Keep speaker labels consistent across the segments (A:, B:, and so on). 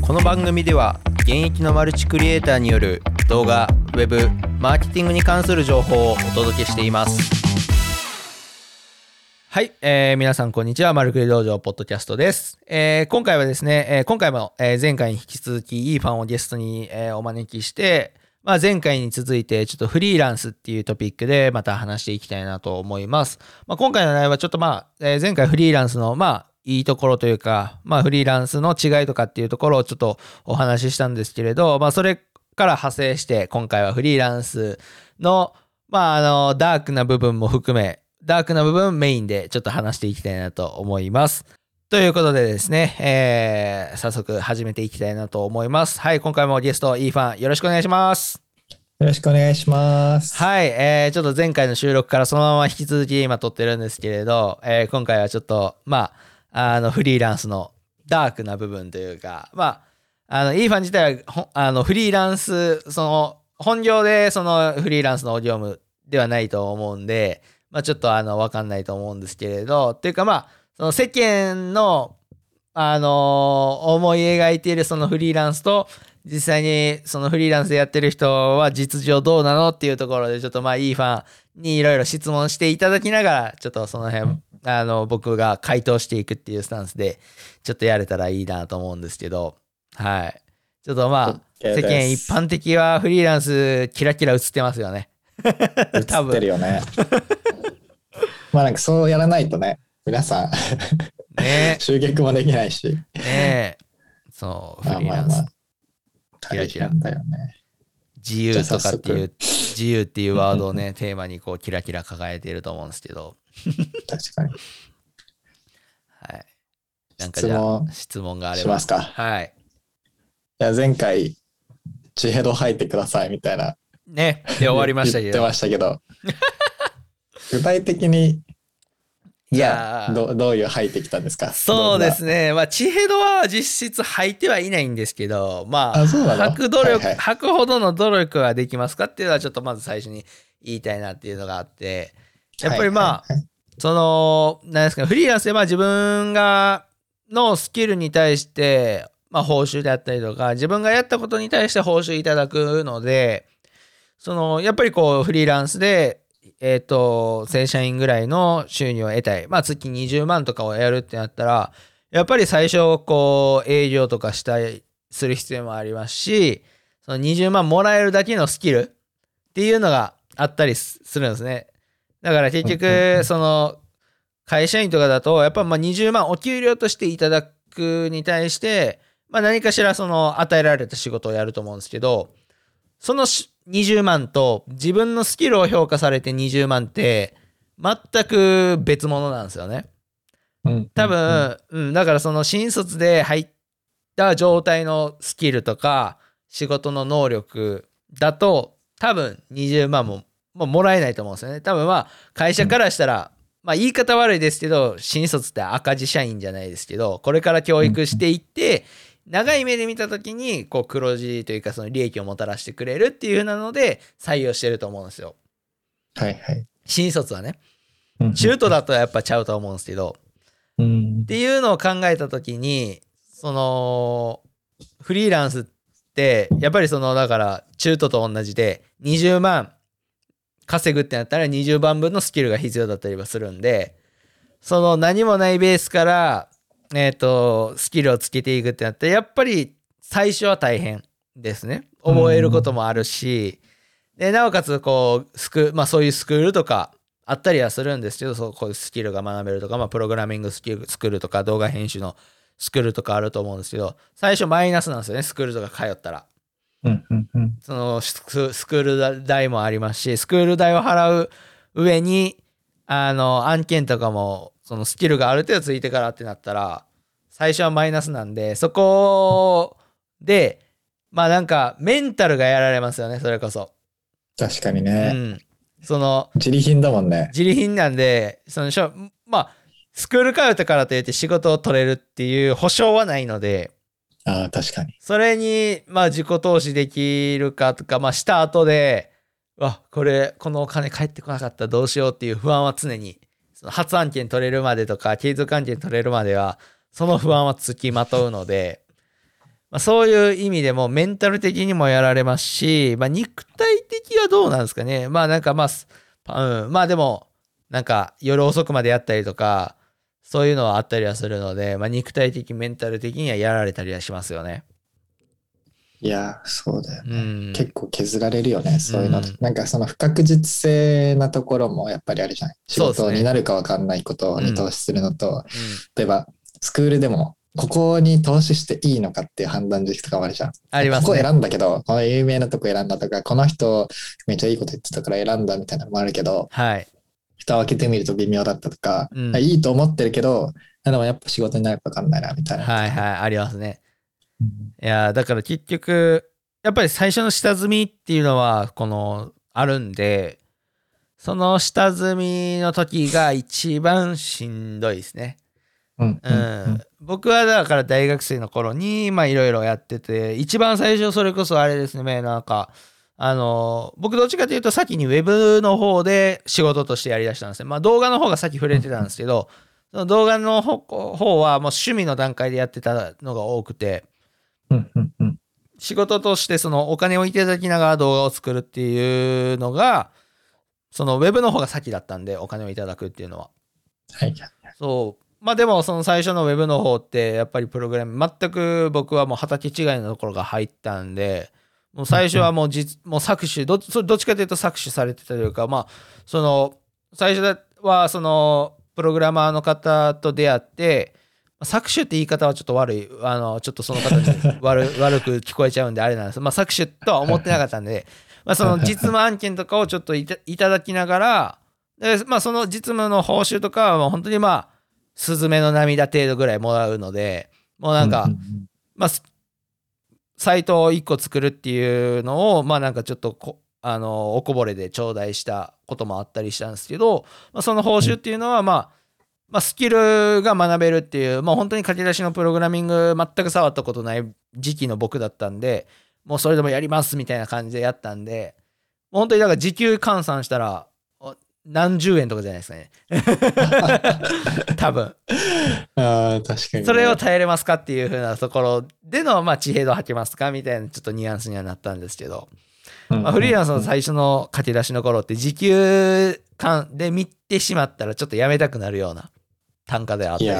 A: この番組では現役のマルチクリエイターによる動画ウェブマーケティングに関する情報をお届けしていますはい、えー、皆さんこんにちはマルクリ道場ポッドキャストです、えー、今回はですね、えー、今回も、えー、前回に引き続きいいファンをゲストに、えー、お招きしてまあ、前回に続いてちょっとフリーランスっていうトピックでまた話していきたいなと思います。まあ、今回の内容はちょっとまあ、えー、前回フリーランスのまあいいところというか、まあ、フリーランスの違いとかっていうところをちょっとお話ししたんですけれど、まあ、それから派生して今回はフリーランスの,、まあ、あのダークな部分も含めダークな部分メインでちょっと話していきたいなと思います。ということでですね、えー、早速始めていきたいなと思います。はい、今回もゲスト、イーファン、よろしくお願いします。
B: よろしくお願いします。
A: はい、えー、ちょっと前回の収録からそのまま引き続き今撮ってるんですけれど、えー、今回はちょっと、まあ、あの、フリーランスのダークな部分というか、まあ、あの、イーファン自体は、あの、フリーランス、その、本業でそのフリーランスの業務ではないと思うんで、まあ、ちょっとあの、わかんないと思うんですけれど、っていうかまあ、その世間の、あの思い描いているそのフリーランスと、実際にそのフリーランスでやってる人は実情どうなのっていうところで、ちょっとまあいいファンにいろいろ質問していただきながら、ちょっとその辺、あの、僕が回答していくっていうスタンスで、ちょっとやれたらいいなと思うんですけど、はい。ちょっとまあ、世間一般的はフリーランスキラキラ映ってますよね。
B: 多分。映ってるよね。まあなんかそうやらないとね、皆さんね 集客もできないし。
A: ねそう、フリーランス。まあまあまあ
B: キラキラ。だよね。
A: 自由とかっていう、自由っていうワードをね、テーマにこう、キラキラ抱えていると思うんですけど。
B: 確かに。
A: はい。なんかじゃあ、質問があれば。
B: しますか。
A: はい。
B: いや、前回、地ヘド吐いてくださいみたいな。
A: ね。で終わりましたけ
B: ど。言ってましたけど。具体的にいやどどういう吐いてきたんですか？
A: そうですね。まあ、地ヘドは実質吐いてはいないんですけど、まあ、吐く努力、はいはい、吐くほどの努力はできますかっていうのはちょっとまず最初に言いたいなっていうのがあって、やっぱりまあ、はいはい。はい、その、なんですか、フリーランスでまあ自分が、のスキルに対して、まあ報酬であったりとか、自分がやったことに対して報酬いただくので、その、やっぱりこう、フリーランスでえっ、ー、と、正社員ぐらいの収入を得たい。まあ月20万とかをやるってなったら、やっぱり最初、こう、営業とかしたりする必要もありますし、その20万もらえるだけのスキルっていうのがあったりするんですね。だから結局、その、会社員とかだと、やっぱまあ20万お給料としていただくに対して、まあ何かしらその与えられた仕事をやると思うんですけど、その20万と自分のスキルを評価されて20万って全く別物なんですよね。多分、うん、だからその新卒で入った状態のスキルとか仕事の能力だと多分20万ももうもらえないと思うんですよね。多分まあ会社からしたら、まあ言い方悪いですけど新卒って赤字社員じゃないですけどこれから教育していって長い目で見た時にこう黒字というかその利益をもたらしてくれるっていう風なので採用してると思うんですよ。
B: はいはい。
A: 新卒はね。中途だとやっぱちゃうと思うんですけど。
B: うん、
A: っていうのを考えた時にそのフリーランスってやっぱりそのだから中途と同じで20万稼ぐってなったら20万分のスキルが必要だったりはするんでその何もないベースからえっ、ー、と、スキルをつけていくってなってやっぱり最初は大変ですね。覚えることもあるし、で、なおかつ、こう、スク、まあそういうスクールとかあったりはするんですけど、そうこういうスキルが学べるとか、まあプログラミングスキル、スクールとか動画編集のスクールとかあると思うんですけど、最初マイナスなんですよね、スクールとか通ったら。
B: うんうんうん、
A: そのスクール代もありますし、スクール代を払う上に、あの、案件とかもそのスキルがある程度ついてからってなったら、最初はマイナスなんで、そこで、まあなんか、メンタルがやられますよね、それこそ。
B: 確かにね。
A: うん。その、
B: 自利品だもんね。
A: 自利品なんで、そのしょ、まあ、スクール通ったからといって仕事を取れるっていう保証はないので、
B: ああ、確かに。
A: それに、まあ自己投資できるかとか、まあした後で、わ、これ、このお金返ってこなかったらどうしようっていう不安は常にその初案件取れるまでとか継続案件取れるまではその不安はつきまとうのでまあ、そういう意味でもメンタル的にもやられますし、まあ、肉体的はどうなんですかね。まあなんかまあ、うん、まあでも、なんか夜遅くまでやったりとか、そういうのはあったりはするので、まあ、肉体的、メンタル的にはやられたりはしますよね。
B: いや、そうだよね。うん、結構削られるよね、そういうの。うん、なんかその不確実性なところもやっぱりあるじゃない。仕事になるか分かんないことに投資するのと、ねうん、例えばスクールでもここに投資していいのかっていう判断軸とかもあるじゃん。
A: あります、ね、
B: ここ選んだけど、この有名なとこ選んだとか、この人めっちゃいいこと言ってたから選んだみたいなのもあるけど、
A: はい。
B: 蓋を開けてみると微妙だったとか、うん、いいと思ってるけど、でもやっぱ仕事になるか分かんないなみたいな。
A: はいはい、ありますね。いや、だから結局、やっぱり最初の下積みっていうのは、この、あるんで、その下積みの時が一番しんどいですね。うん、うん、僕はだから大学生の頃にまあいろいろやってて一番最初それこそあれですねなんかあの僕どっちかというと先にウェブの方で仕事としてやりだしたんですね。まあ動画の方が先触れてたんですけどその動画の方はもう趣味の段階でやってたのが多くて、仕事としてそのお金をいただきながら動画を作るっていうのが、そのウェブの方が先だったんで、お金をいただくっていうのは。
B: はい。
A: そう。まあでもその最初のウェブの方ってやっぱりプログラム全く僕はもう畑違いのところが入ったんでもう最初はもう実もう搾取どどっちかというと搾取されてたというかまあその最初はそのプログラマーの方と出会って搾取って言い方はちょっと悪い、あの、ちょっとその方に 悪悪く聞こえちゃうんであれなんです。まあ、搾取とは思ってなかったんで、まあ、その実務案件とかをちょっといただきながら、でまあ、その実務の報酬とかはもう本当にまあ、スズメの涙程度ぐらいもらうので、もうなんか、まあ、サイトを1個作るっていうのを、まあなんかちょっとこ、あの、おこぼれで頂戴したこともあったりしたんですけど、まあ、その報酬っていうのは、まあ、まあ、スキルが学べるっていう、まあ、本当に書き出しのプログラミング全く触ったことない時期の僕だったんで、もうそれでもやりますみたいな感じでやったんで、本当にだから時給換算したら、何十円とかじゃないですかね。多分。
B: あ確かに、ね、
A: それを耐えれますかっていうふうなところでの、まあ、地平度吐けますかみたいなちょっとニュアンスにはなったんですけど、まあ、フリーランスの最初の書き出しの頃って時給間で見てしまったらちょっとやめたくなるような単価であったり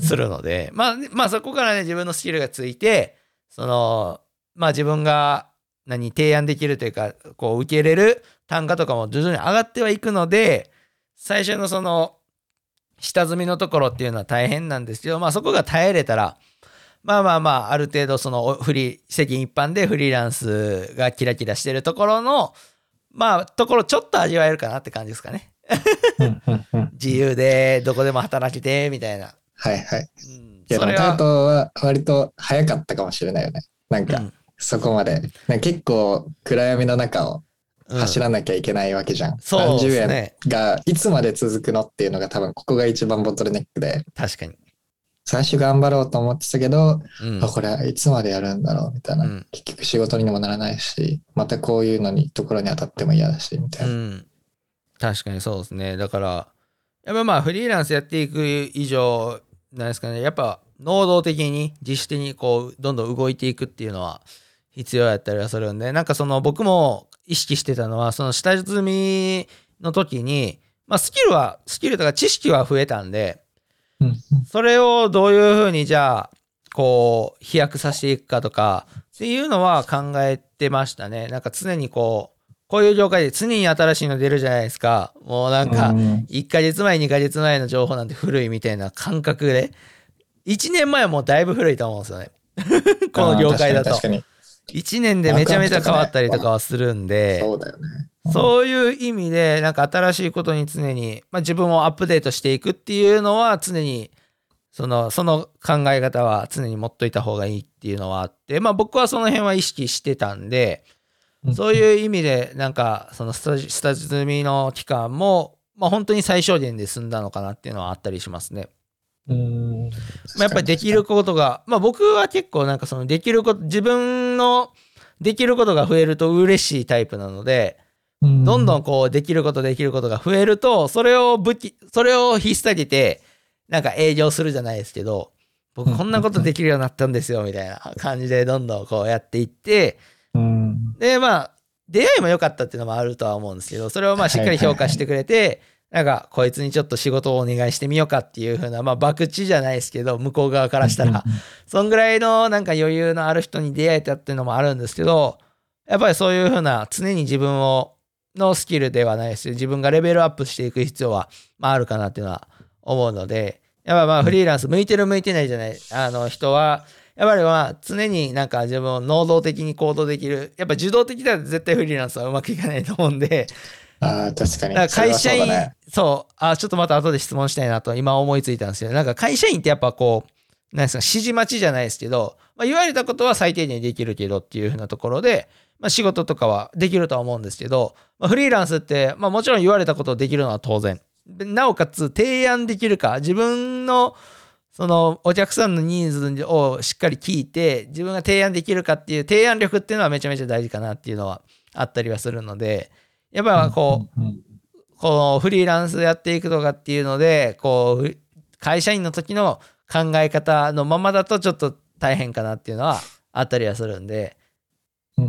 A: するので、まあ、まあそこからね自分のスキルがついてそのまあ自分が何提案できるというかこう受け入れる単価とかも徐々に上がってはいくので最初のその下積みのところっていうのは大変なんですけどまあそこが耐えれたらまあまあまあある程度そのフリー世間一般でフリーランスがキラキラしてるところのまあところちょっと味わえるかなって感じですかね。自由でどこでも働けてみたいな。
B: はいはい。うん、いや、タートは割と早かったかもしれないよね。なんか、そこまで。結構暗闇の中を走らなきゃいけないわけじゃん。うん、
A: そう
B: ですね。円がいつまで続くのっていうのが多分ここが一番ボトルネックで。
A: 確かに。
B: 最初頑張ろうと思ってたけど、うん、あこれいつまでやるんだろうみたいな、うん、結局仕事にもならないしまたこういうのにところに当たっても嫌だしみたいな、うん、
A: 確かにそうですね。だからやっぱまあフリーランスやっていく以上なんですかね。やっぱ能動的に自主的にこうどんどん動いていくっていうのは必要やったりはするんで。なんかその僕も意識してたのはその下積みの時にまあスキルはスキルとか知識は増えたんでそれをどういうふうにじゃあこう飛躍させていくかとかっていうのは考えてましたね。なんか常にこうこういう業界で常に新しいの出るじゃないですか。もうなんか1ヶ月前2ヶ月前の情報なんて古いみたいな感覚で1年前はもうだいぶ古いと思うんですよね。この業界だと。1年でめちゃめちゃ変わったりとかはするんで
B: そうだよね。
A: そういう意味で、なんか新しいことに常に、まあ、自分をアップデートしていくっていうのは常に、その、その考え方は常に持っといた方がいいっていうのはあって、まあ僕はその辺は意識してたんで、そういう意味で、なんか、そのスタスタ積みの期間も、まあ本当に最小限で済んだのかなっていうのはあったりしますね。
B: うん。ま
A: あ、やっぱりできることが、まあ僕は結構なんかそのできること、自分のできることが増えると嬉しいタイプなので、どんどんこうできることできることが増えると、それを武器、それを引っ提げて、なんか営業するじゃないですけど、僕こんなことできるようになったんですよみたいな感じでどんどんこうやっていって、でまあ出会いも良かったっていうのもあるとは思うんですけどそれをまあしっかり評価してくれて、なんかこいつにちょっと仕事をお願いしてみようかっていう風なまあ博打じゃないですけど向こう側からしたら。そんぐらいのなんか余裕のある人に出会えたっていうのもあるんですけどやっぱりそういう風な常に自分をのスキルではないです自分がレベルアップしていく必要は、まあ、あるかなっていうのは思うのでやっぱまあフリーランス向いてる向いてないじゃないあの人はやっぱりまあ常になんか自分を能動的に行動できるやっぱ受動的だと絶対フリーランスはうまくいかないと思うんで
B: あ確かに。
A: か会社員、そう,、ね、そうあ、ちょっとまた後で質問したいなと今思いついたんですよ。なんか会社員ってやっぱこう、なんですか、指示待ちじゃないですけど、まあ、言われたことは最低限できるけどっていうふうなところで、まあ、仕事とかはできるとは思うんですけど、まあ、フリーランスって、まあ、もちろん言われたことをできるのは当然。なおかつ提案できるか、自分のそのお客さんのニーズをしっかり聞いて、自分が提案できるかっていう提案力っていうのはめちゃめちゃ大事かなっていうのはあったりはするので、やっぱこう、このフリーランスやっていくとかっていうので、こう、会社員の時の考え方のままだとちょっと大変かなっていうのはあったりはするんで、う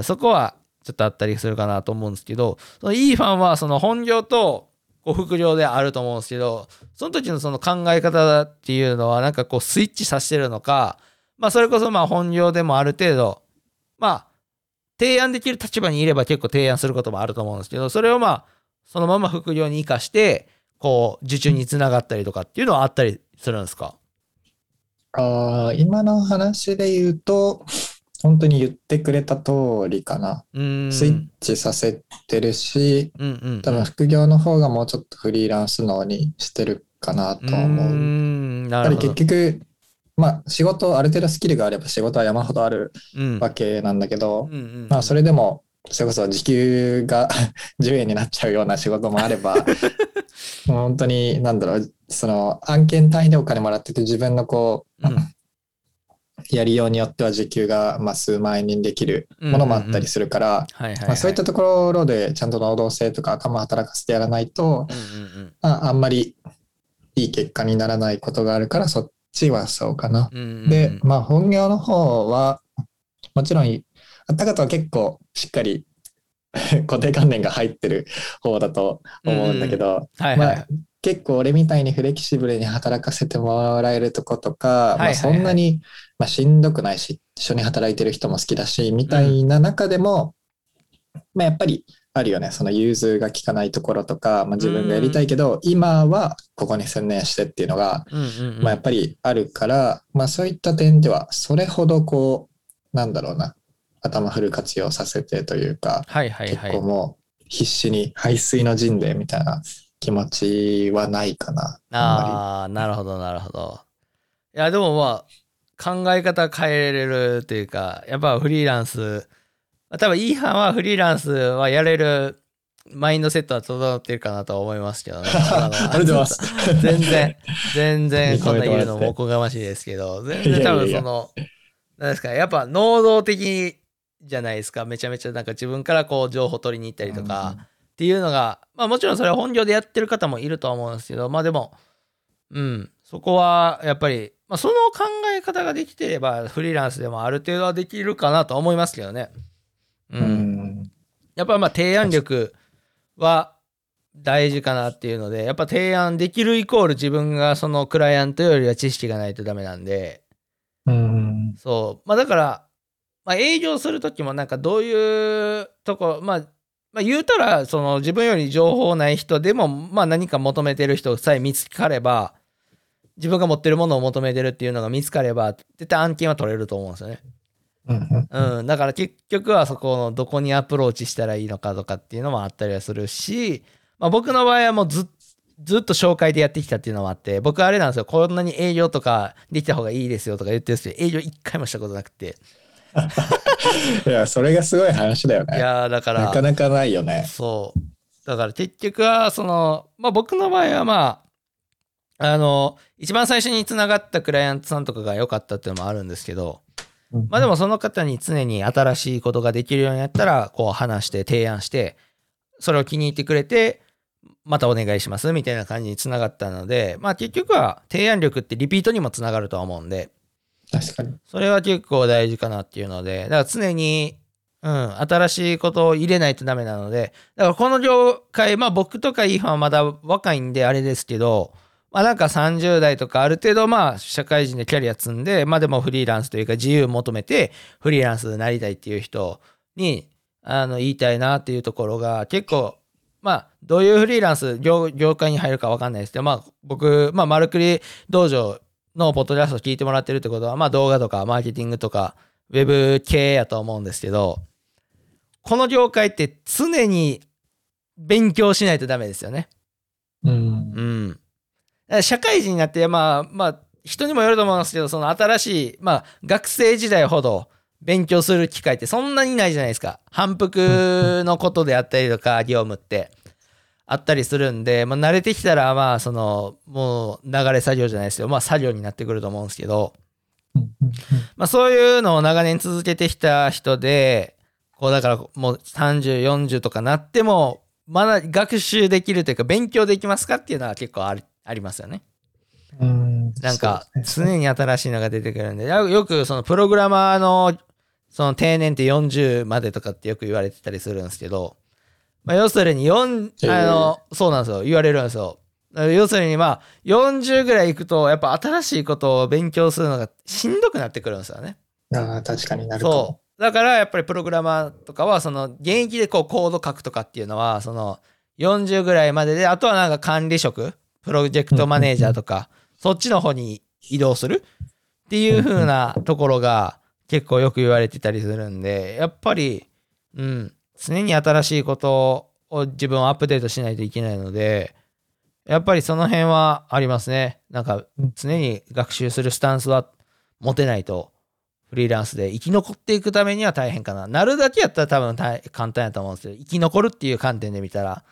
A: ん、そこはちょっとあったりするかなと思うんですけど、そのいいファンはその本業とこう副業であると思うんですけど、その時のその考え方っていうのはなんかこうスイッチさせてるのか、まあそれこそまあ本業でもある程度、まあ提案できる立場にいれば結構提案することもあると思うんですけど、それをまあ、そのまま副業に生かして、こう、受注につながったりとかっていうのはあったりするんですか？
B: あ今の話で言うと、本当に言ってくれた通りかな。スイッチさせてるし、うんうん。うん、多分副業の方がもうちょっとフリーランスのにしてるかなと思う。やっぱり結局、まあ仕事ある程度スキルがあれば仕事は山ほどあるわけなんだけど、まあそれでもそれこそ時給が 10円になっちゃうような仕事もあれば もう本当に何だろうその案件単位でお金もらってて自分のこう、うん、やりようによっては時給がまあ数万円にできるものもあったりするからそういったところでちゃんと労働性とか頭働かせてやらないと、うんうん、ああんまりいい結果にならないことがあるからそっちはそうかな。うんうん、で、まあ本業の方は、もちろん、あった方は結構しっかり 固定観念が入ってる方だと思うんだけど、まあ、結構俺みたいにフレキシブルに働かせてもらえるとことか、まあ、そんなに、まあ、しんどくないし一緒に働いてる人も好きだしみたいな中でも、まあ、やっぱりあるよね。その融通が効かないところとか、まあ、自分がやりたいけど、今はここに専念してっていうのが、まあ、やっぱりあるから、まあ、そういった点ではそれほどこうなんだろうな頭フル活用させてというか、はいはいはい、結構もう必死に排水の陣でみたいな気持ちはないかな。
A: ああなるほどなるほど。いやでもまあ考え方変えれるというかやっぱフリーランス多分、イーハンはフリーランスはやれるマインドセットは整ってるかなとは思いますけどね。
B: ありがとうございます。
A: 全然、全然 こんな言うのもおこがましいですけど、全然多分その、なんですか、やっぱ能動的じゃないですか。めちゃめちゃなんか自分からこう情報取りに行ったりとか、っていうのが、まあもちろんそれは本業でやってる方もいるとは思うんですけど、まあでも、うん、そこはやっぱり、まあその考え方ができてればフリーランスでもある程度はできるかなと思いますけどね。うん。やっぱまあ提案力は大事かなっていうので、やっぱ提案できるイコール自分がそのクライアントよりは知識がないとダメなんで、うん。そう。まあだから、まあ営業する時もなんかどういうとこ、まあ、まあ言うたら、その自分より情報ない人でも、まあ何か求めてる人さえ見つかれば、自分が持ってるものを求めてるっていうのが見つかれば、絶対案件は取れると思うんですよね。うん、だから結局はそこのどこにアプローチしたらいいのかとかっていうのもあったりはするし、まあ、僕の場合はもうずずっと紹介でやってきたっていうのもあって僕あれなんですよ。こんなに営業とかできた方がいいですよとか言ってるんですけど営業一回もしたことなくて
B: いやそれがすごい話だよね。
A: いやだから。
B: なかなかないよね。
A: そう。だから結局はそのまあ僕の場合はまああの一番最初につながったクライアントさんとかが良かったっていうのもあるんですけどまあでもその方に常に新しいことができるようになったらこう話して提案してそれを気に入ってくれてまたお願いしますみたいな感じにつながったので、まあ結局は提案力ってリピートにもつながるとは思うんで、
B: 確かに。
A: それは結構大事かなっていうので、だから常に、うん、新しいことを入れないとダメなので、だからこの業界、まあ僕とかイーファンはまだ若いんであれですけど、まあなんか30代とかある程度まあ社会人でキャリア積んで、まあでもフリーランスというか自由求めてフリーランスになりたいっていう人に、あの言いたいなっていうところが結構まあ、どういうフリーランス業、業界に入るか分かんないですけど、まあ、僕、まあ、マルクリ道場のポッドキャスト聞いてもらってるってことは、まあ、動画とかマーケティングとか、ウェブ系やと思うんですけど、この業界って常に勉強しないとダメですよね。
B: うん。
A: うん。社会人になって、まあ、まあ、人にもよると思うんですけど、その新しい、まあ、学生時代ほど勉強する機会ってそんなにないじゃないですか。反復のことであったりとか、業務って。あったりするんで、まあ、慣れてきたら、まあ、その、もう流れ作業じゃないですよ。まあ、作業になってくると思うんですけど、まあ、そういうのを長年続けてきた人で、こう、だからもう30、40とかなっても、まだ学習できるというか、勉強できますかっていうのは結構ありありますよね。
B: うん
A: なんか、常に新しいのが出てくるんで、よくそのプログラマーの、その定年って40までとかってよく言われてたりするんですけど、まあ、要するに4、あの、そうなんですよ。言われるんですよ。要するにまあ、40ぐらいいくと、やっぱ新しいことを勉強するのがしんどくなってくるんですよね。
B: ああ、確かになる
A: そう。だからやっぱりプログラマーとかは、その現役でこうコード書くとかっていうのは、その40ぐらいまでで、あとはなんか管理職、プロジェクトマネージャーとか、そっちの方に移動するっていう風なところが結構よく言われてたりするんで、やっぱり、うん、常に新しいことを自分をアップデートしないといけないので、やっぱりその辺はありますね。なんか常に学習するスタンスは持てないと、フリーランスで生き残っていくためには大変かな。なるだけやったら多分簡単やと思うんですけど、生き残るっていう観点で見たら、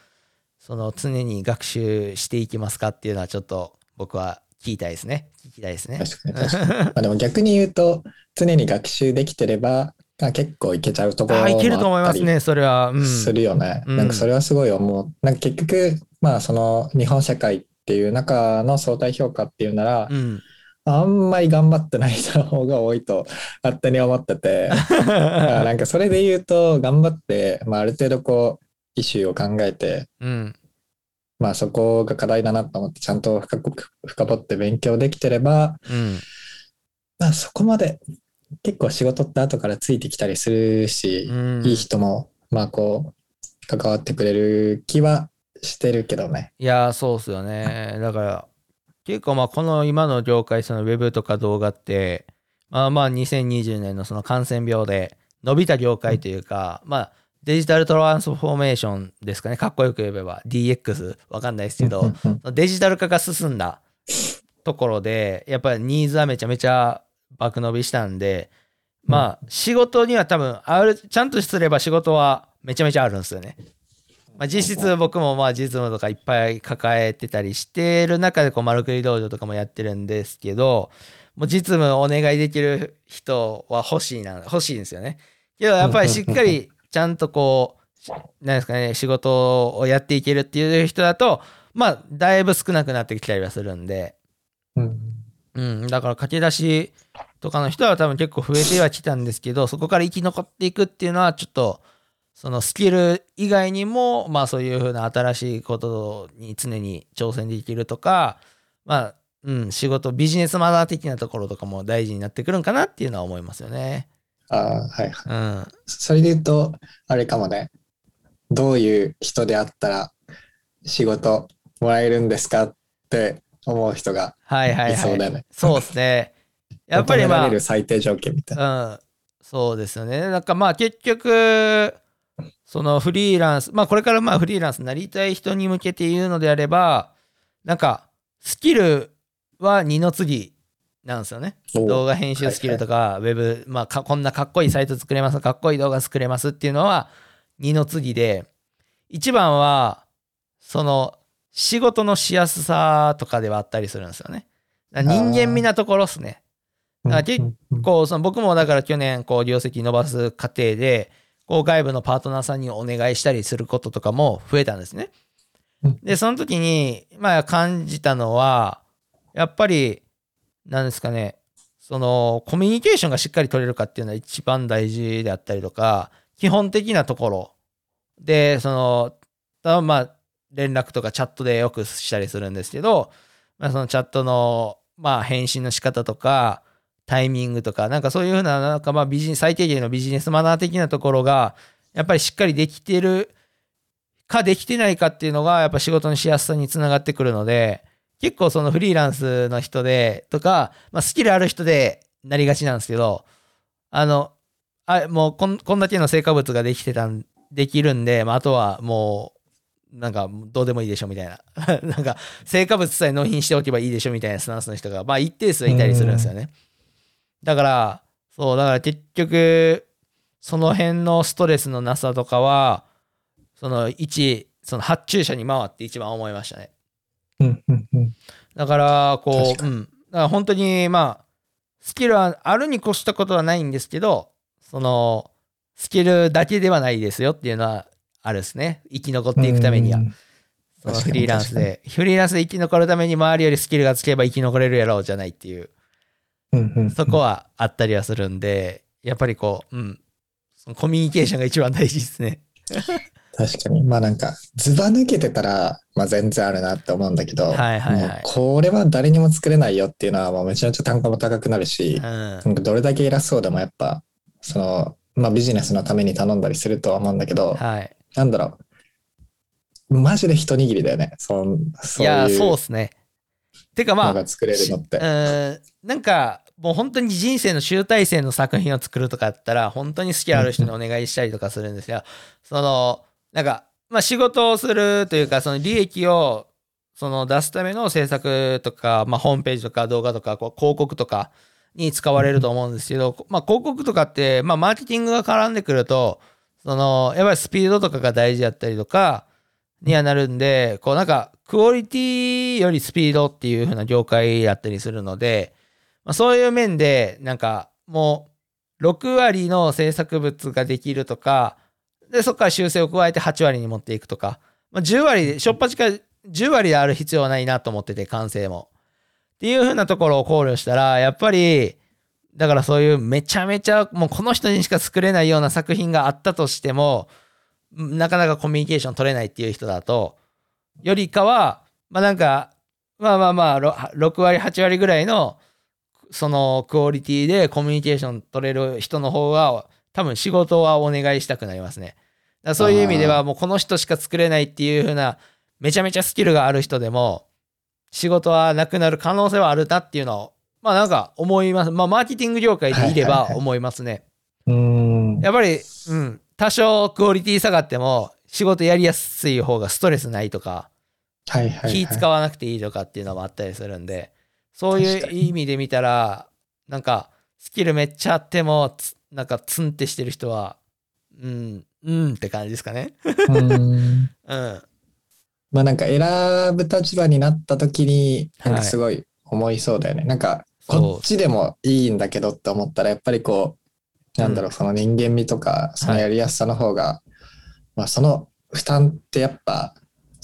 A: その常に学習していきますかっていうのはちょっと僕は聞きたいですね。聞きたいですね。
B: 確かに確かに。まあでも逆に言うと、常に学習できてれば、が結構いけちゃうところもあ
A: いけると思いますね、それは。
B: するよね。うん、なんかそれはすごい思う。なんか結局、まあその日本社会っていう中の相対評価っていうなら、
A: うん、
B: あんまり頑張ってない人の方が多いと勝手に思ってて、なんかそれで言うと、頑張って、まあ、ある程度こう、イシューを考えて、
A: うん、
B: まあそこが課題だなと思って、ちゃんと深く深掘って勉強できてれば、
A: うん、
B: まあそこまで結構仕事って後からついてきたりするし、うん、いい人も、まあこう、関わってくれる気はしてるけどね。
A: いや、そうっすよね。だから、結構まあこの今の業界、そのウェブとか動画って、まあまあ2020年のその感染病で伸びた業界というか、うん、まあデジタルトランスフォーメーションですかね。かっこよく言えば DX わかんないですけど、デジタル化が進んだところで、やっぱりニーズはめちゃめちゃ爆伸びしたんで、まあ、仕事には多分、ある、ちゃんとすれば仕事はめちゃめちゃあるんですよね。まあ、実質僕もまあ実務とかいっぱい抱えてたりしてる中でこう丸くり道場とかもやってるんですけど、もう実務お願いできる人は欲しいな、欲しいんですよね。けどやっぱりしっかりちゃんとこう、なんですかね、仕事をやっていけるっていう人だと、まあ、だいぶ少なくなってきたりはするんで、
B: うん、
A: うん、だから駆け出しとかの人は多分結構増えてはきたんですけど、そこから生き残っていくっていうのはちょっと、そのスキル以外にも、まあそういうふうな新しいことに常に挑戦できるとか、まあ、うん、仕事、ビジネスマナー的なところとかも大事になってくるんかなっていうのは思いますよね。
B: ああ、はいはい。
A: うん。
B: それで言うと、あれかもね、どういう人であったら仕事もらえるんですかって思う人がいそうだよね。はいはいはい、
A: そうですね。やっぱりま
B: あ。最低条件みたいな。
A: うん。そうですよね。なんかまあ結局、そのフリーランス、まあこれからまあフリーランスになりたい人に向けて言うのであれば、なんかスキルは二の次なんですよね。動画編集スキルとか、はいはい、ウェブ、まあこんなかっこいいサイト作れます、かっこいい動画作れますっていうのは二の次で、一番は、その仕事のしやすさとかではあったりするんですよね。人間味なところっすね。結構その僕もだから去年こう業績伸ばす過程でこう外部のパートナーさんにお願いしたりすることとかも増えたんですね。で、その時に、まあ感じたのは、やっぱり、なんですかね、その、コミュニケーションがしっかり取れるかっていうのは一番大事であったりとか、基本的なところで、その、まあ、連絡とかチャットでよくしたりするんですけど、まあ、そのチャットの、まあ、返信の仕方とか、タイミングとか、なんかそういうふうな、なんかまあビジネス、最低限のビジネスマナー的なところが、やっぱりしっかりできてるかできてないかっていうのが、やっぱ仕事のしやすさにつながってくるので、結構そのフリーランスの人で、とか、まあ、スキルある人でなりがちなんですけど、あの、あもうこんこんだけの成果物ができてたん、できるんで、まあ、あとはもう、なんかどうでもいいでしょみたいな。なんか成果物さえ納品しておけばいいでしょみたいなスタンスの人が、まあ一定数いたりするんですよね。だから、そう、だから結局、その辺のストレスのなさとかは、その一、その発注者に回って一番思いましたね。だから、こう、うん。だから本当に、まあ、スキルはあるに越したことはないんですけど、その、スキルだけではないですよっていうのはあるですね。生き残っていくためには。そのフリーランスで。フリーランスで生き残るために周りよりスキルがつけば生き残れるやろうじゃないっていう。そこはあったりはするんで、やっぱりこう、うん。そのコミュニケーションが一番大事ですね。
B: 確かに。まあなんか、ずば抜けてたら、まあ全然あるなって思うんだけど、はいはいはい、これは誰にも作れないよっていうのは、まあめちゃめちゃ単価も高くなるし、うん、どれだけ偉そうでもやっぱ、その、まあビジネスのために頼んだりするとは思うんだけど、はい、なんだろう。マジで一握りだよね。そ
A: そういや、そうっすね。てかまあ、
B: 作れるのって。
A: うん、なんか、もう本当に人生の集大成の作品を作るとかだったら、本当に好きある人にお願いしたりとかするんですよ。その、なんか、まあ、仕事をするというか、その利益をその出すための制作とか、まあ、ホームページとか動画とか、こう広告とかに使われると思うんですけど、まあ、広告とかって、まあ、マーケティングが絡んでくると、その、やっぱりスピードとかが大事だったりとか、にはなるんで、こうなんか、クオリティよりスピードっていう風な業界だったりするので、まあ、そういう面で、なんか、もう、6割の制作物ができるとか、で、そこから修正を加えて8割に持っていくとか、まあ、10割で、しょっぱちか10割である必要はないなと思ってて、完成も。っていう風なところを考慮したら、やっぱり、だからそういうめちゃめちゃ、もうこの人にしか作れないような作品があったとしても、なかなかコミュニケーション取れないっていう人だと、よりかは、まあなんか、まあまあまあ、6割、8割ぐらいの、そのクオリティでコミュニケーション取れる人の方が、多分仕事はお願いしたくなりますね。だそういう意味ではもうこの人しか作れないっていう風なめちゃめちゃスキルがある人でも仕事はなくなる可能性はあるなっていうのをまあなんか思います。まあマーケティング業界でいれば思いますね。やっぱり、うん、多少クオリティ下がっても仕事やりやすい方がストレスないとか、気使わなくていいとかっていうのもあったりするんで、そういう意味で見たら、なんかスキルめっちゃあっても、なんかツンってしてる人は、うん、うんって感じですかね。うん。うん。
B: まあなんか選ぶ立場になった時に、なんかすごい思いそうだよね。はい、なんか、こっちでもいいんだけどって思ったら、やっぱりこう、なんだろう、その人間味とか、そのやりやすさの方が、はい、まあその負担ってやっぱ、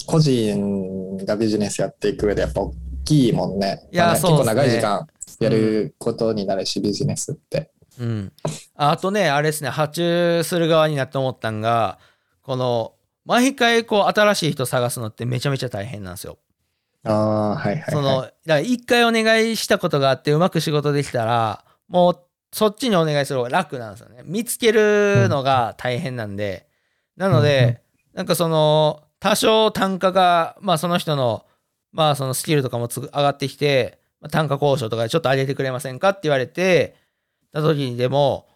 B: 個人がビジネスやっていく上でやっぱ大きいもんね。いや、まあね、結構長い時間やることになるし、うん、ビジネスって。
A: うん。あとね、あれですね、発注する側になって思ったんが、この、毎回こう新しい人探すのってめちゃめちゃ大変なんですよ。
B: ああ、はいはい、はい、
A: その、だから一回お願いしたことがあってうまく仕事できたら、もうそっちにお願いする方が楽なんですよね。見つけるのが大変なんで。うん、なので、うん、なんかその、多少単価が、まあその人の、まあそのスキルとかも上がってきて、単価交渉とかでちょっと上げてくれませんかって言われて、た時にでも、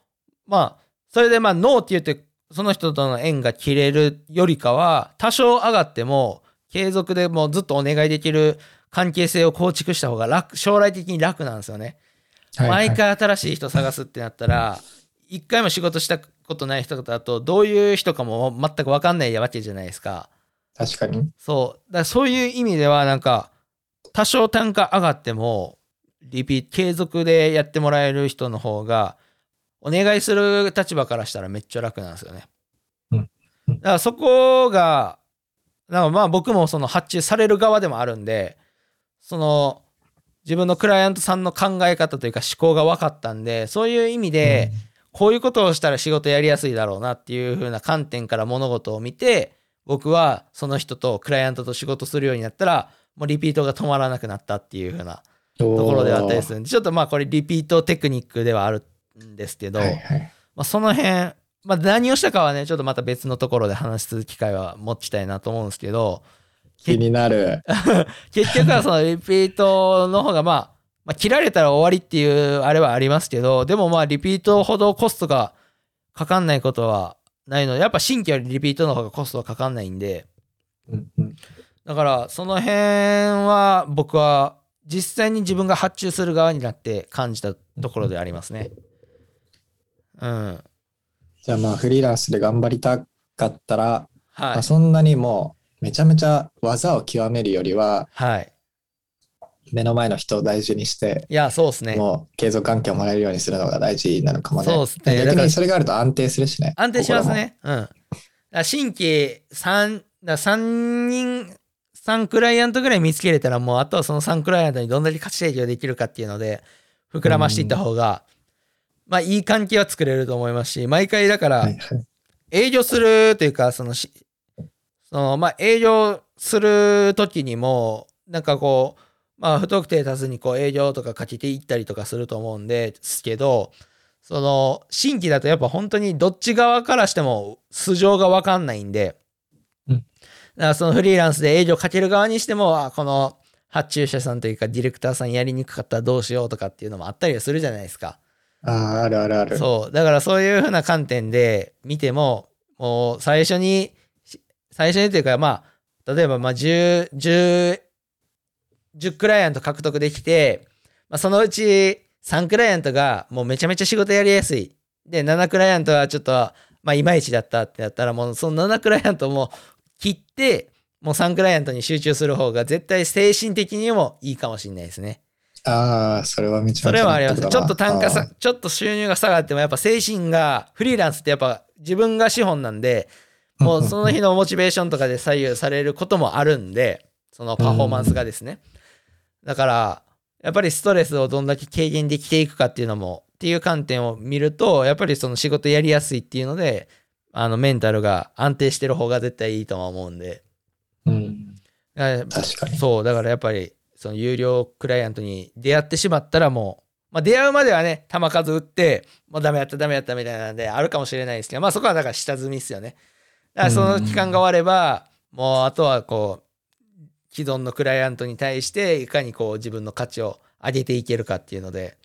A: まあ、それでまあ、ノーって言って、その人との縁が切れるよりかは、多少上がっても、継続でもうずっとお願いできる関係性を構築した方が楽、将来的に楽なんですよね。はいはい、毎回新しい人探すってなったら、一回も仕事したことない人だと、どういう人かも全く分かんないわけじゃないですか。
B: 確かに。
A: そう。だからそういう意味では、なんか、多少単価上がっても、リピート、継続でやってもらえる人の方が、お願いする立場からしたらめっちゃ楽なんですよね。だからそこが、だからまあ僕もその発注される側でもあるんで、その自分のクライアントさんの考え方というか思考が分かったんで、そういう意味で、こういうことをしたら仕事やりやすいだろうなっていう風な観点から物事を見て、僕はその人とクライアントと仕事するようになったら、もうリピートが止まらなくなったっていう風なところであったりするんで、ちょっとまあこれリピートテクニックではあるんですけど、はいはい、まあ、その辺、まあ、何をしたかはね、ちょっとまた別のところで話す機会は持ちたいなと思うんですけど、
B: 気になる。
A: 結局はそのリピートの方がまあ、まあ、切られたら終わりっていうあれはありますけど、でもまあリピートほどコストがかかんないことはないので、やっぱ新規よりリピートの方がコストはかかんないんで、だからその辺は僕は実際に自分が発注する側になって感じたところでありますね。うん。
B: じゃあまあフリーランスで頑張りたかったら、はい、まあ、そんなにもうめちゃめちゃ技を極めるよりは、はい、目の前の人を大事にして、
A: いや、そうですね。
B: もう継続関係をもらえるようにするのが大事なのかもね。
A: そうですね。
B: 逆にそれがあると安定するしね。
A: 安定しますね。うん。新規3、3人、3クライアントぐらい見つけれたら、もうあとはその3クライアントにどんだけ価値提供できるかっていうので、膨らましていった方が、まあいい関係は作れると思いますし、毎回だから、営業するというか、そのその、まあ営業する時にも、なんかこう、まあ不特定多数にこう営業とかかけていったりとかすると思うんですけど、その新規だとやっぱ本当にどっち側からしても素性がわかんないんで、うん、だからそのフリーランスで営業かける側にしても、この発注者さんというかディレクターさんやりにくかったらどうしようとかっていうのもあったりはするじゃないですか。
B: ああ、あるあるある。
A: そう。だからそういうふうな観点で見ても、もう最初に、最初にというか、まあ、例えばまあ10、10 10クライアント獲得できて、まあ、そのうち3クライアントがもうめちゃめちゃ仕事やりやすい。で、7クライアントはちょっと、まあ、いまいちだったってなったら、もうその7クライアントも切って、もう3クライアントに集中する方が絶対精神的にもいいかもしれないですね。
B: ああ、それはめちゃめち
A: れはあります。ちょっと単価さ、ちょっと収入が下がっても、やっぱ精神が、フリーランスってやっぱ自分が資本なんで、もうその日のモチベーションとかで左右されることもあるんで、そのパフォーマンスがですね。うんだから、やっぱりストレスをどんだけ軽減できていくかっていうのも、っていう観点を見ると、やっぱりその仕事やりやすいっていうので、あのメンタルが安定してる方が絶対いいとは思うんで。
B: うん。確かに。
A: そう、だからやっぱり、その有料クライアントに出会ってしまったらもう、まあ、出会うまではね、球数打って、もうダメやったダメやったみたいなんであるかもしれないですけど、まあそこはだから下積みっすよね。だからその期間が終われば、もうあとはこう、既存のクライアントに対していかにこう自分の価値を上げていけるかっていうので。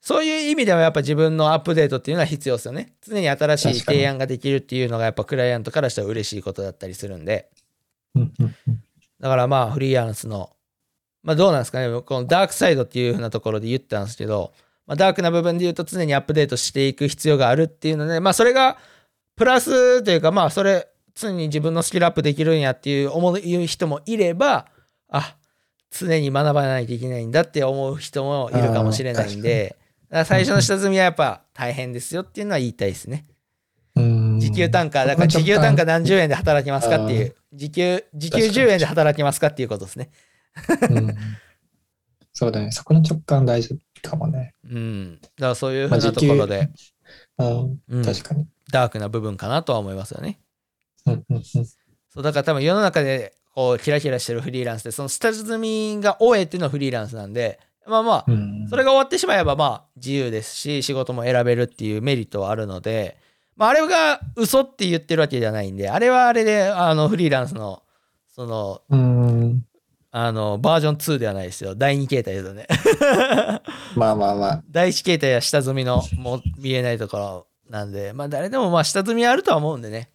A: そういう意味ではやっぱ自分のアップデートっていうのは必要ですよね。常に新しい提案ができるっていうのがやっぱクライアントからしたら嬉しいことだったりするんで。だからまあフリーランスのまあどうなんですかねこのダークサイドっていう風なところで言ったんですけど、まあ、ダークな部分で言うと常にアップデートしていく必要があるっていうのでまあそれがプラスというかまあそれ常に自分のスキルアップできるんやっていう思う人もいればあ常に学ばないといけないんだって思う人もいるかもしれないんで最初の下積みはやっぱ大変ですよっていうのは言いたいですね。時給単価だから時給単価何十円で働きますかっていう時給時給10円で働きますかっていうことですね。
B: うん、そうだね。そこの直感大事かもね。
A: うん。だからそういうふうなところで、
B: まあ、うん、確かに。
A: ダークな部分かなとは思いますよね。そうだから多分世の中でこうキラキラしてるフリーランスでその下積みが終えてのフリーランスなんでまあまあそれが終わってしまえばまあ自由ですし仕事も選べるっていうメリットはあるのでまああれが嘘って言ってるわけではないんであれはあれであのフリーランスのそのあのバージョン2ではないですよ第2形態ですよね
B: まあまあまあ
A: 第1形態は下積みのもう見えないところなんでまあ誰でもまあ下積みあるとは思うんでね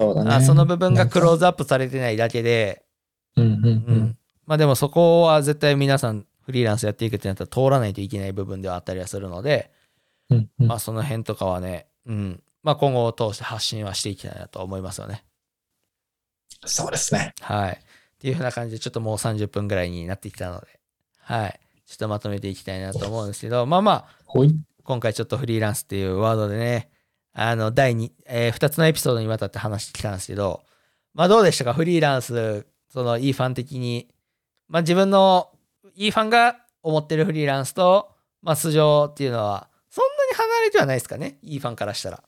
B: そうだね。
A: あその部分がクローズアップされてないだけで、
B: うんうんうん。
A: まあでもそこは絶対皆さんフリーランスやっていくってなったら通らないといけない部分ではあったりはするので、
B: うんうん、
A: まあその辺とかはね、うん。まあ今後を通して発信はしていきたいなと思いますよね。
B: そうですね。
A: はい。っていうふうな感じでちょっともう30分ぐらいになってきたので、はい。ちょっとまとめていきたいなと思うんですけど、まあまあ、今回ちょっとフリーランスっていうワードでね、あの、第2、えー、2つのエピソードにわたって話してきたんですけど、まあどうでしたか？フリーランス、そのいいファン的に。まあ自分のいいファンが思ってるフリーランスと、まあ素性っていうのは、そんなに離れてはないですかね？いいファンからしたら。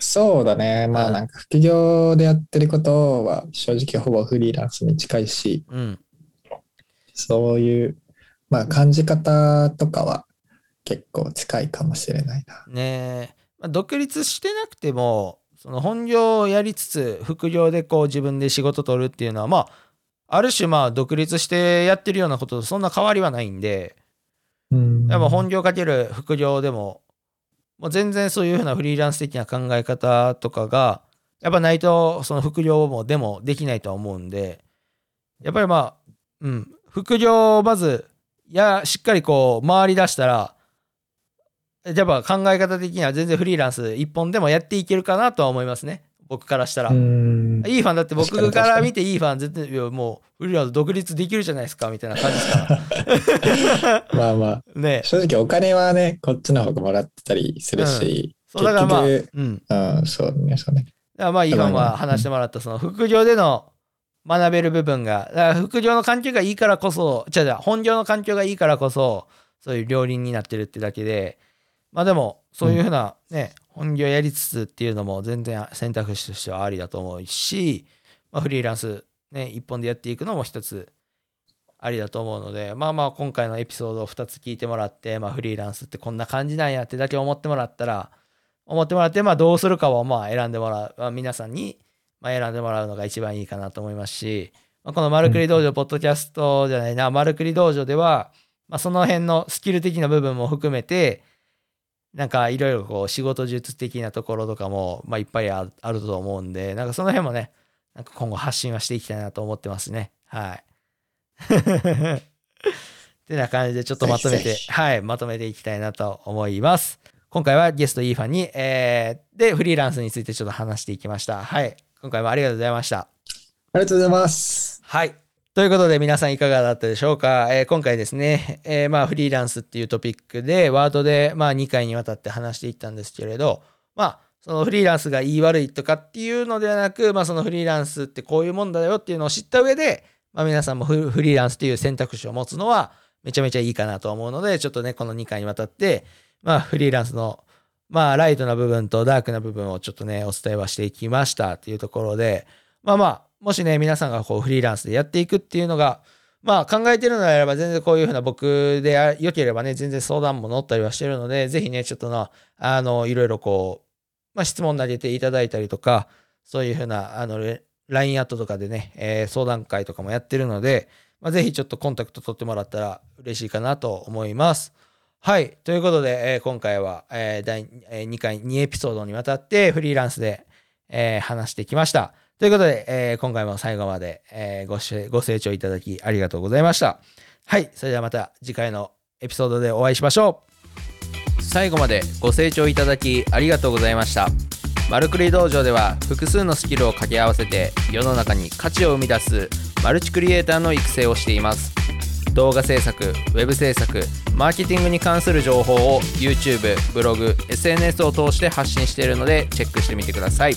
B: そうだね。まあなんか副業でやってることは正直ほぼフリーランスに近いし、うん、そういうまあ感じ方とかは結構近いかもしれないな。
A: ねえ、まあ、独立してなくてもその本業をやりつつ副業でこう自分で仕事取るっていうのはまあある種まあ独立してやってるようなこととそんな変わりはないんで、うん、やっぱ本業かける副業でももう全然そういうふうなフリーランス的な考え方とかが、やっぱないと、その副業もでもできないとは思うんで、やっぱりまあ、うん、副業をまず、や、しっかりこう、回り出したら、やっぱ考え方的には全然フリーランス一本でもやっていけるかなとは思いますね。僕からしたら。いいファンだって僕から見ていいファン絶対もうフリーランス独立できるじゃないですかみたいな感じです
B: から。まあまあ、ね、正直お金はね、こっちの方がもらってたりするし、
A: うん、そうだからまあ、う
B: ん、うん、そうね、そうね。
A: まあいいファンは話してもらったその副業での学べる部分が、だから副業の環境がいいからこそ、じゃじゃ本業の環境がいいからこそ、そういう両輪になってるってだけで、まあでも、そういうふうなね、本業やりつつっていうのも全然選択肢としてはありだと思うし、まあ、フリーランスね、一本でやっていくのも一つありだと思うので、まあまあ今回のエピソードを2つ聞いてもらって、まあフリーランスってこんな感じなんやってだけ思ってもらったら、思ってもらって、まあどうするかをまあ選んでもらう、まあ、皆さんにま選んでもらうのが一番いいかなと思いますし、まあ、このマルクリ道場、ポッドキャストじゃないな、マルクリ道場では、まあ、その辺のスキル的な部分も含めて、なんかいろいろこう仕事術的なところとかも、まあ、いっぱいあると思うんで、なんかその辺もね、なんか今後発信はしていきたいなと思ってますね。はい。ってな感じでちょっとまとめて、はい、まとめていきたいなと思います。今回はゲストイーファンに、えー、で、フリーランスについてちょっと話していきました。はい。今回もありがとうございました。あ
B: りがとうございます。
A: はい。ということで皆さんいかがだったでしょうか、えー、今回ですね、えー、まあフリーランスっていうトピックでワードでまあ2回にわたって話していったんですけれど、まあそのフリーランスが言い悪いとかっていうのではなく、まあそのフリーランスってこういうもんだよっていうのを知った上で、まあ皆さんもフリーランスっていう選択肢を持つのはめちゃめちゃいいかなと思うので、ちょっとね、この2回にわたって、まあフリーランスのまあライトな部分とダークな部分をちょっとね、お伝えはしていきましたっていうところで、まあまあ、もしね、皆さんがこうフリーランスでやっていくっていうのが、まあ考えてるのであれば全然こういうふうな僕で良ければね、全然相談も乗ったりはしてるので、ぜひね、ちょっとな、あの、いろいろこう、まあ質問投げていただいたりとか、そういうふうな、あの、LINE アットとかでね、えー、相談会とかもやってるので、まあ、ぜひちょっとコンタクト取ってもらったら嬉しいかなと思います。はい。ということで、えー、今回は、えー、第2回、2エピソードにわたってフリーランスで、え、話してきました。ということで、えー、今回も最後まで、えー、ごご清聴いただきありがとうございました。はい。それではまた次回のエピソードでお会いしましょう。最後までご清聴いただきありがとうございました。マルクリ道場では複数のスキルを掛け合わせて世の中に価値を生み出すマルチクリエイターの育成をしています。動画制作、ウェブ制作、マーケティングに関する情報を YouTube、ブログ、SNS を通して発信しているのでチェックしてみてください。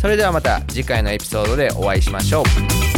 A: それではまた次回のエピソードでお会いしましょう。